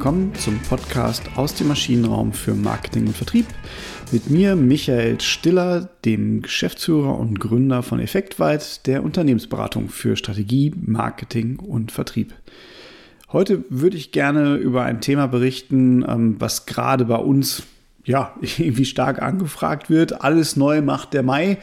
willkommen zum Podcast aus dem Maschinenraum für Marketing und Vertrieb. Mit mir Michael Stiller, dem Geschäftsführer und Gründer von Effektweit, der Unternehmensberatung für Strategie, Marketing und Vertrieb. Heute würde ich gerne über ein Thema berichten, ähm, was gerade bei uns ja, irgendwie stark angefragt wird. Alles neu macht der Mai,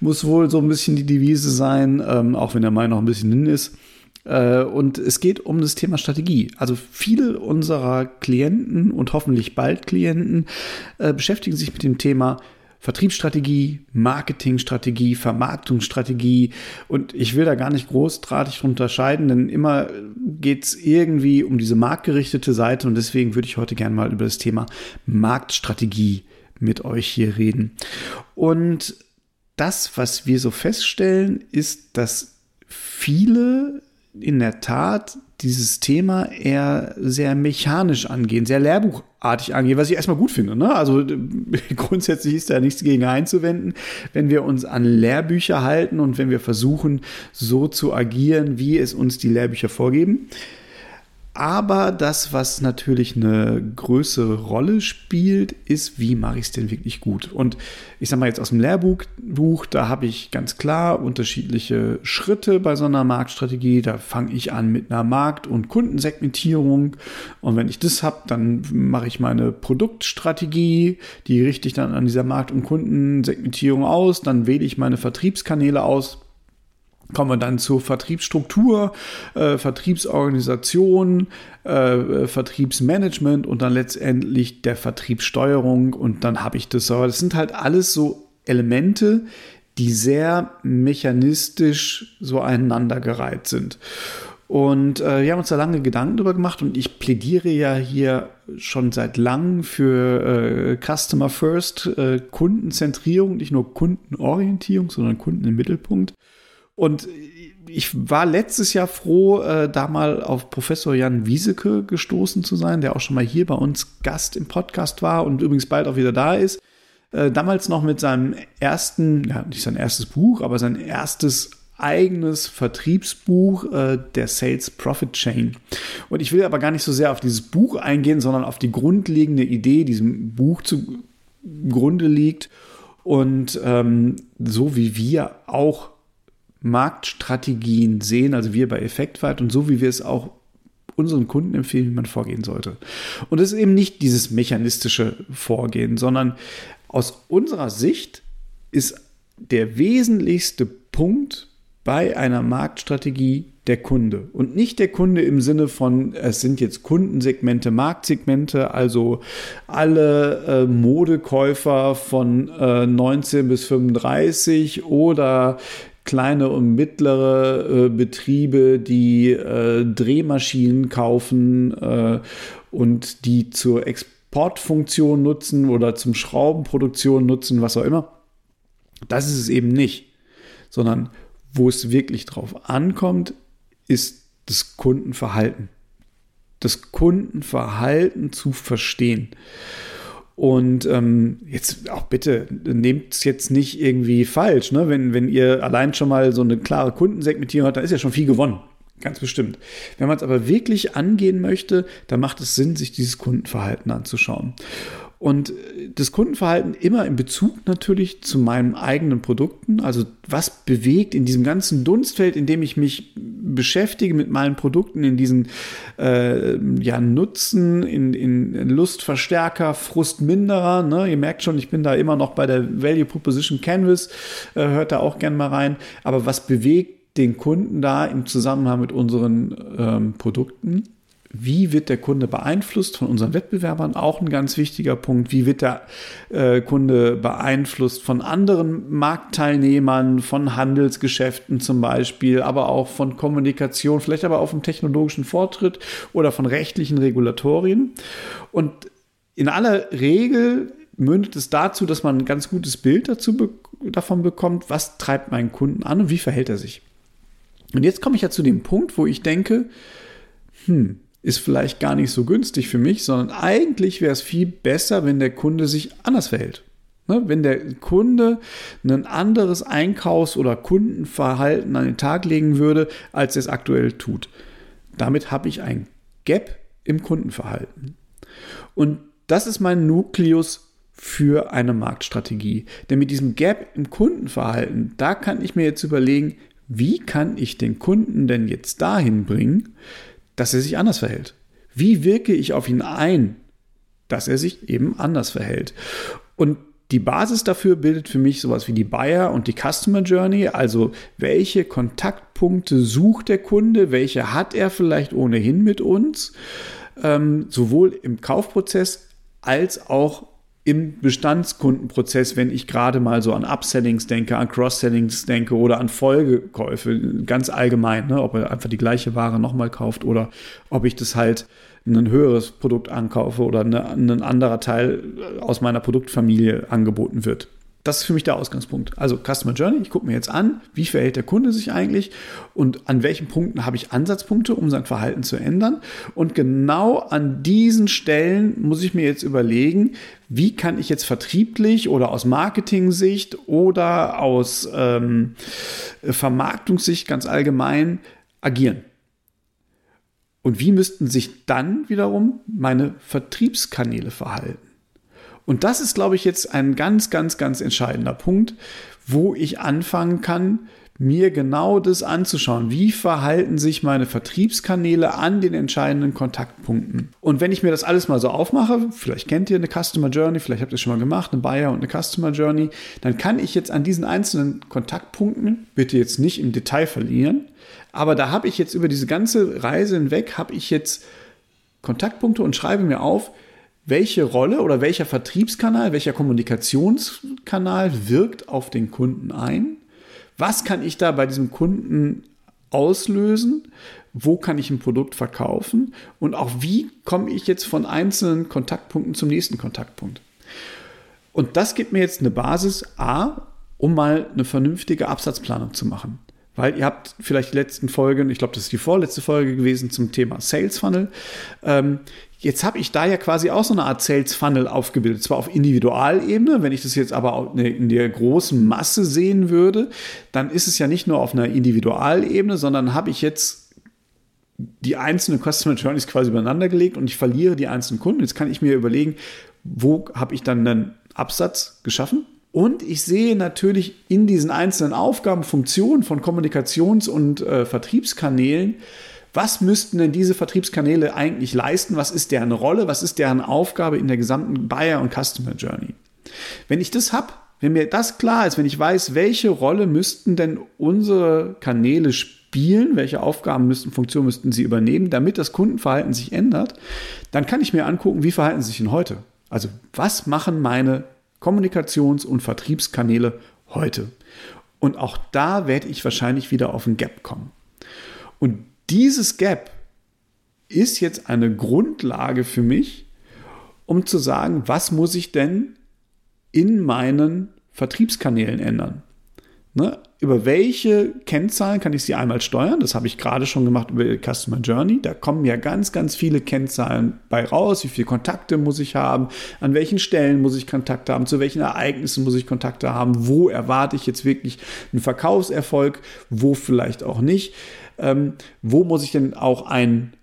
muss wohl so ein bisschen die Devise sein, ähm, auch wenn der Mai noch ein bisschen hin ist. Äh, und es geht um das Thema Strategie. Also viele unserer Klienten und hoffentlich bald Klienten äh, beschäftigen sich mit dem Thema Vertriebsstrategie, Marketingstrategie, Vermarktungsstrategie. Und ich will da gar nicht großartig unterscheiden, denn immer geht es irgendwie um diese marktgerichtete Seite. Und deswegen würde ich heute gerne mal über das Thema Marktstrategie mit euch hier reden. Und das, was wir so feststellen, ist, dass viele in der Tat dieses Thema eher sehr mechanisch angehen, sehr lehrbuchartig angehen, was ich erstmal gut finde. Ne? Also grundsätzlich ist da nichts gegen einzuwenden, wenn wir uns an Lehrbücher halten und wenn wir versuchen, so zu agieren, wie es uns die Lehrbücher vorgeben. Aber das, was natürlich eine größere Rolle spielt, ist, wie mache ich es denn wirklich gut? Und ich sage mal jetzt aus dem Lehrbuch, Buch, da habe ich ganz klar unterschiedliche Schritte bei so einer Marktstrategie. Da fange ich an mit einer Markt- und Kundensegmentierung. Und wenn ich das habe, dann mache ich meine Produktstrategie, die richte ich dann an dieser Markt- und Kundensegmentierung aus. Dann wähle ich meine Vertriebskanäle aus kommen wir dann zur Vertriebsstruktur, äh, Vertriebsorganisation, äh, Vertriebsmanagement und dann letztendlich der Vertriebssteuerung und dann habe ich das. Aber das sind halt alles so Elemente, die sehr mechanistisch so aneinandergereiht sind. Und äh, wir haben uns da lange Gedanken darüber gemacht und ich plädiere ja hier schon seit langem für äh, Customer First, äh, Kundenzentrierung, nicht nur Kundenorientierung, sondern Kunden im Mittelpunkt. Und ich war letztes Jahr froh, äh, da mal auf Professor Jan Wieseke gestoßen zu sein, der auch schon mal hier bei uns Gast im Podcast war und übrigens bald auch wieder da ist. Äh, damals noch mit seinem ersten, ja, nicht sein erstes Buch, aber sein erstes eigenes Vertriebsbuch äh, der Sales Profit Chain. Und ich will aber gar nicht so sehr auf dieses Buch eingehen, sondern auf die grundlegende Idee, die diesem Buch zugrunde liegt. Und ähm, so wie wir auch Marktstrategien sehen, also wir bei Effektweit und so wie wir es auch unseren Kunden empfehlen, wie man vorgehen sollte. Und es ist eben nicht dieses mechanistische Vorgehen, sondern aus unserer Sicht ist der wesentlichste Punkt bei einer Marktstrategie der Kunde. Und nicht der Kunde im Sinne von, es sind jetzt Kundensegmente, Marktsegmente, also alle äh, Modekäufer von äh, 19 bis 35 oder kleine und mittlere äh, Betriebe, die äh, Drehmaschinen kaufen äh, und die zur Exportfunktion nutzen oder zum Schraubenproduktion nutzen, was auch immer. Das ist es eben nicht, sondern wo es wirklich drauf ankommt, ist das Kundenverhalten. Das Kundenverhalten zu verstehen. Und ähm, jetzt auch bitte, nehmt es jetzt nicht irgendwie falsch, ne? Wenn, wenn ihr allein schon mal so eine klare Kundensegmentierung habt, dann ist ja schon viel gewonnen. Ganz bestimmt. Wenn man es aber wirklich angehen möchte, dann macht es Sinn, sich dieses Kundenverhalten anzuschauen. Und das Kundenverhalten immer in Bezug natürlich zu meinen eigenen Produkten. Also was bewegt in diesem ganzen Dunstfeld, in dem ich mich beschäftige mit meinen Produkten, in diesen äh, ja, Nutzen, in, in Lustverstärker, Frustminderer. Ne? Ihr merkt schon, ich bin da immer noch bei der Value Proposition Canvas. Äh, hört da auch gern mal rein. Aber was bewegt den Kunden da im Zusammenhang mit unseren ähm, Produkten? Wie wird der Kunde beeinflusst von unseren Wettbewerbern? Auch ein ganz wichtiger Punkt. Wie wird der äh, Kunde beeinflusst von anderen Marktteilnehmern, von Handelsgeschäften zum Beispiel, aber auch von Kommunikation, vielleicht aber auch vom technologischen Fortschritt oder von rechtlichen Regulatorien? Und in aller Regel mündet es dazu, dass man ein ganz gutes Bild dazu be davon bekommt, was treibt meinen Kunden an und wie verhält er sich. Und jetzt komme ich ja zu dem Punkt, wo ich denke, hm, ist vielleicht gar nicht so günstig für mich, sondern eigentlich wäre es viel besser, wenn der Kunde sich anders verhält. Ne? Wenn der Kunde ein anderes Einkaufs- oder Kundenverhalten an den Tag legen würde, als er es aktuell tut. Damit habe ich ein Gap im Kundenverhalten. Und das ist mein Nukleus für eine Marktstrategie. Denn mit diesem Gap im Kundenverhalten, da kann ich mir jetzt überlegen, wie kann ich den Kunden denn jetzt dahin bringen, dass er sich anders verhält? Wie wirke ich auf ihn ein, dass er sich eben anders verhält? Und die Basis dafür bildet für mich sowas wie die Buyer und die Customer Journey, also welche Kontaktpunkte sucht der Kunde, welche hat er vielleicht ohnehin mit uns, ähm, sowohl im Kaufprozess als auch im Bestandskundenprozess, wenn ich gerade mal so an Upsellings denke, an Cross-Sellings denke oder an Folgekäufe, ganz allgemein, ne, ob er einfach die gleiche Ware nochmal kauft oder ob ich das halt ein höheres Produkt ankaufe oder eine, ein anderer Teil aus meiner Produktfamilie angeboten wird. Das ist für mich der Ausgangspunkt. Also Customer Journey, ich gucke mir jetzt an, wie verhält der Kunde sich eigentlich und an welchen Punkten habe ich Ansatzpunkte, um sein Verhalten zu ändern. Und genau an diesen Stellen muss ich mir jetzt überlegen, wie kann ich jetzt vertrieblich oder aus Marketing-Sicht oder aus ähm, Vermarktungssicht ganz allgemein agieren. Und wie müssten sich dann wiederum meine Vertriebskanäle verhalten? Und das ist, glaube ich, jetzt ein ganz, ganz, ganz entscheidender Punkt, wo ich anfangen kann, mir genau das anzuschauen. Wie verhalten sich meine Vertriebskanäle an den entscheidenden Kontaktpunkten? Und wenn ich mir das alles mal so aufmache, vielleicht kennt ihr eine Customer Journey, vielleicht habt ihr es schon mal gemacht, eine Buyer und eine Customer Journey, dann kann ich jetzt an diesen einzelnen Kontaktpunkten, bitte jetzt nicht im Detail verlieren, aber da habe ich jetzt über diese ganze Reise hinweg, habe ich jetzt Kontaktpunkte und schreibe mir auf, welche Rolle oder welcher Vertriebskanal, welcher Kommunikationskanal wirkt auf den Kunden ein? Was kann ich da bei diesem Kunden auslösen? Wo kann ich ein Produkt verkaufen? Und auch wie komme ich jetzt von einzelnen Kontaktpunkten zum nächsten Kontaktpunkt? Und das gibt mir jetzt eine Basis A, um mal eine vernünftige Absatzplanung zu machen. Weil ihr habt vielleicht die letzten Folgen, ich glaube, das ist die vorletzte Folge gewesen zum Thema Sales Funnel. Ähm, Jetzt habe ich da ja quasi auch so eine Art Sales Funnel aufgebildet, zwar auf Individualebene, wenn ich das jetzt aber in der großen Masse sehen würde, dann ist es ja nicht nur auf einer Individualebene, sondern habe ich jetzt die einzelnen Customer Journeys quasi übereinander gelegt und ich verliere die einzelnen Kunden. Jetzt kann ich mir überlegen, wo habe ich dann einen Absatz geschaffen? Und ich sehe natürlich in diesen einzelnen Aufgaben, Funktionen von Kommunikations- und äh, Vertriebskanälen, was müssten denn diese Vertriebskanäle eigentlich leisten? Was ist deren Rolle? Was ist deren Aufgabe in der gesamten Buyer- und Customer Journey? Wenn ich das habe, wenn mir das klar ist, wenn ich weiß, welche Rolle müssten denn unsere Kanäle spielen, welche Aufgaben müssten, Funktionen müssten sie übernehmen, damit das Kundenverhalten sich ändert, dann kann ich mir angucken, wie verhalten sie sich denn heute? Also was machen meine Kommunikations- und Vertriebskanäle heute? Und auch da werde ich wahrscheinlich wieder auf ein Gap kommen. Und dieses Gap ist jetzt eine Grundlage für mich, um zu sagen, was muss ich denn in meinen Vertriebskanälen ändern? Ne? Über welche Kennzahlen kann ich sie einmal steuern? Das habe ich gerade schon gemacht über die Customer Journey. Da kommen ja ganz, ganz viele Kennzahlen bei raus. Wie viele Kontakte muss ich haben? An welchen Stellen muss ich Kontakte haben? Zu welchen Ereignissen muss ich Kontakte haben? Wo erwarte ich jetzt wirklich einen Verkaufserfolg? Wo vielleicht auch nicht? Ähm, wo muss ich denn auch einen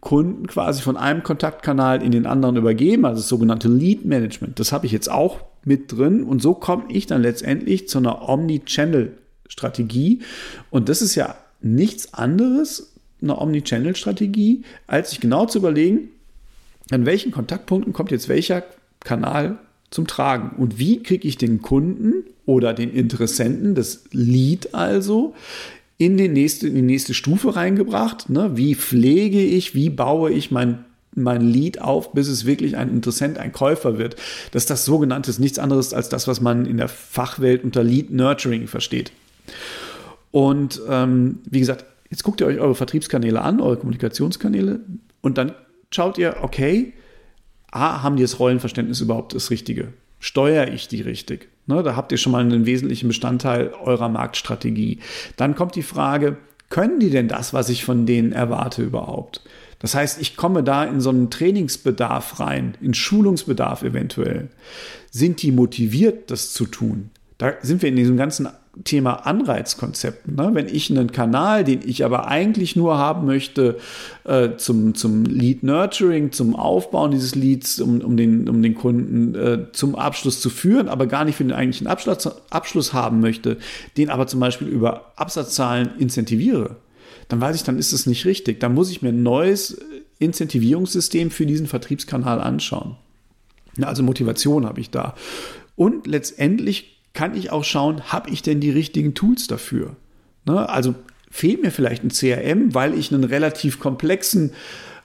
Kunden quasi von einem Kontaktkanal in den anderen übergeben, also das sogenannte Lead Management. Das habe ich jetzt auch mit drin. Und so komme ich dann letztendlich zu einer Omni-Channel-Strategie. Und das ist ja nichts anderes, eine Omni-Channel-Strategie, als sich genau zu überlegen, an welchen Kontaktpunkten kommt jetzt welcher Kanal zum Tragen? Und wie kriege ich den Kunden oder den Interessenten, das Lead also, in, den nächste, in die nächste Stufe reingebracht. Ne? Wie pflege ich, wie baue ich mein mein Lead auf, bis es wirklich ein Interessent, ein Käufer wird. Das ist das sogenannte ist nichts anderes als das, was man in der Fachwelt unter Lead Nurturing versteht. Und ähm, wie gesagt, jetzt guckt ihr euch eure Vertriebskanäle an, eure Kommunikationskanäle und dann schaut ihr, okay, A, haben die das Rollenverständnis überhaupt das Richtige? Steuere ich die richtig? Ne, da habt ihr schon mal einen wesentlichen Bestandteil eurer Marktstrategie. Dann kommt die Frage, können die denn das, was ich von denen erwarte überhaupt? Das heißt, ich komme da in so einen Trainingsbedarf rein, in Schulungsbedarf eventuell. Sind die motiviert, das zu tun? Da sind wir in diesem ganzen Thema Anreizkonzepten. Ne? Wenn ich einen Kanal, den ich aber eigentlich nur haben möchte, äh, zum, zum Lead Nurturing, zum Aufbauen dieses Leads, um, um, den, um den Kunden äh, zum Abschluss zu führen, aber gar nicht für den eigentlichen Abschluss, Abschluss haben möchte, den aber zum Beispiel über Absatzzahlen incentiviere, dann weiß ich, dann ist es nicht richtig. Dann muss ich mir ein neues Incentivierungssystem für diesen Vertriebskanal anschauen. Also Motivation habe ich da. Und letztendlich kann ich auch schauen, habe ich denn die richtigen Tools dafür? Ne? Also fehlt mir vielleicht ein CRM, weil ich einen relativ komplexen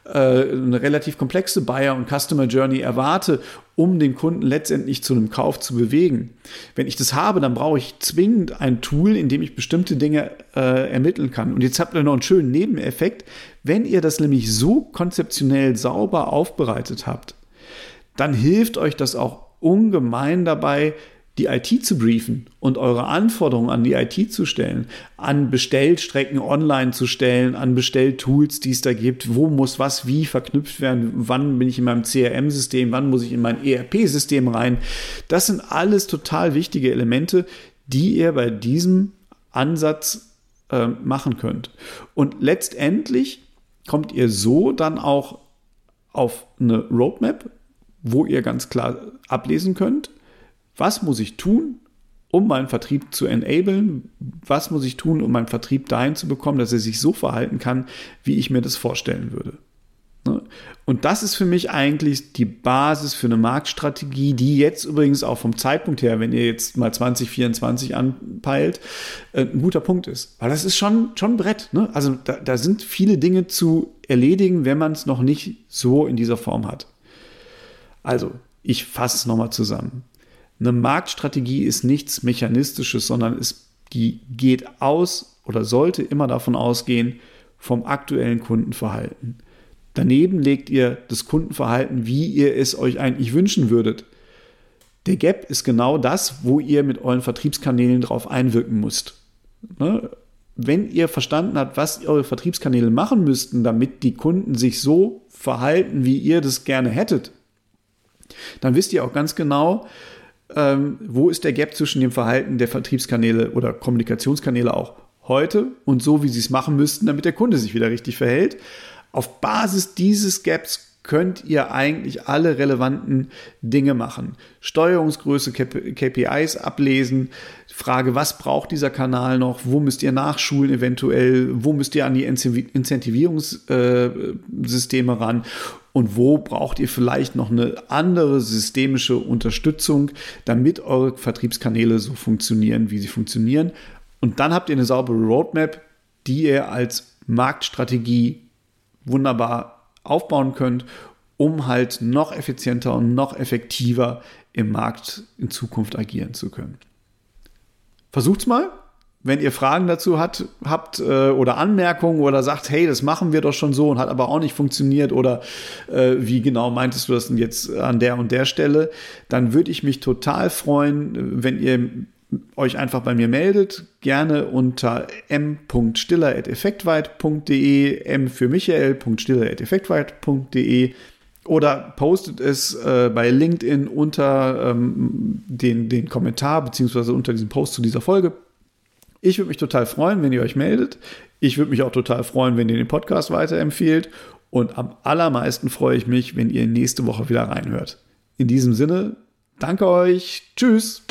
äh, eine relativ komplexe Buyer- und Customer Journey erwarte, um den Kunden letztendlich zu einem Kauf zu bewegen. Wenn ich das habe, dann brauche ich zwingend ein Tool, in dem ich bestimmte Dinge äh, ermitteln kann. Und jetzt habt ihr noch einen schönen Nebeneffekt. Wenn ihr das nämlich so konzeptionell sauber aufbereitet habt, dann hilft euch das auch ungemein dabei, die IT zu briefen und eure Anforderungen an die IT zu stellen, an Bestellstrecken online zu stellen, an Bestelltools, die es da gibt, wo muss was wie verknüpft werden, wann bin ich in meinem CRM-System, wann muss ich in mein ERP-System rein. Das sind alles total wichtige Elemente, die ihr bei diesem Ansatz äh, machen könnt. Und letztendlich kommt ihr so dann auch auf eine Roadmap, wo ihr ganz klar ablesen könnt, was muss ich tun, um meinen Vertrieb zu enablen? Was muss ich tun, um meinen Vertrieb dahin zu bekommen, dass er sich so verhalten kann, wie ich mir das vorstellen würde? Ne? Und das ist für mich eigentlich die Basis für eine Marktstrategie, die jetzt übrigens auch vom Zeitpunkt her, wenn ihr jetzt mal 2024 anpeilt, äh, ein guter Punkt ist. Weil das ist schon, schon ein Brett. Ne? Also da, da sind viele Dinge zu erledigen, wenn man es noch nicht so in dieser Form hat. Also, ich fasse es nochmal zusammen. Eine Marktstrategie ist nichts Mechanistisches, sondern es die geht aus oder sollte immer davon ausgehen vom aktuellen Kundenverhalten. Daneben legt ihr das Kundenverhalten, wie ihr es euch eigentlich wünschen würdet. Der Gap ist genau das, wo ihr mit euren Vertriebskanälen drauf einwirken müsst. Ne? Wenn ihr verstanden habt, was eure Vertriebskanäle machen müssten, damit die Kunden sich so verhalten, wie ihr das gerne hättet, dann wisst ihr auch ganz genau, ähm, wo ist der Gap zwischen dem Verhalten der Vertriebskanäle oder Kommunikationskanäle auch heute und so, wie sie es machen müssten, damit der Kunde sich wieder richtig verhält. Auf Basis dieses Gaps könnt ihr eigentlich alle relevanten Dinge machen. Steuerungsgröße, KPIs ablesen, Frage, was braucht dieser Kanal noch, wo müsst ihr nachschulen eventuell, wo müsst ihr an die Incentivierungssysteme ran und wo braucht ihr vielleicht noch eine andere systemische Unterstützung, damit eure Vertriebskanäle so funktionieren, wie sie funktionieren. Und dann habt ihr eine saubere Roadmap, die ihr als Marktstrategie wunderbar aufbauen könnt, um halt noch effizienter und noch effektiver im Markt in Zukunft agieren zu können. Versucht's mal. Wenn ihr Fragen dazu hat, habt äh, oder Anmerkungen oder sagt, hey, das machen wir doch schon so und hat aber auch nicht funktioniert oder äh, wie genau meintest du das denn jetzt an der und der Stelle, dann würde ich mich total freuen, wenn ihr euch einfach bei mir meldet, gerne unter m.stiller.effektweit.de, m für michael.stiller.effektweit.de oder postet es äh, bei LinkedIn unter ähm, den, den Kommentar beziehungsweise unter diesem Post zu dieser Folge. Ich würde mich total freuen, wenn ihr euch meldet. Ich würde mich auch total freuen, wenn ihr den Podcast weiterempfehlt. Und am allermeisten freue ich mich, wenn ihr nächste Woche wieder reinhört. In diesem Sinne, danke euch. Tschüss.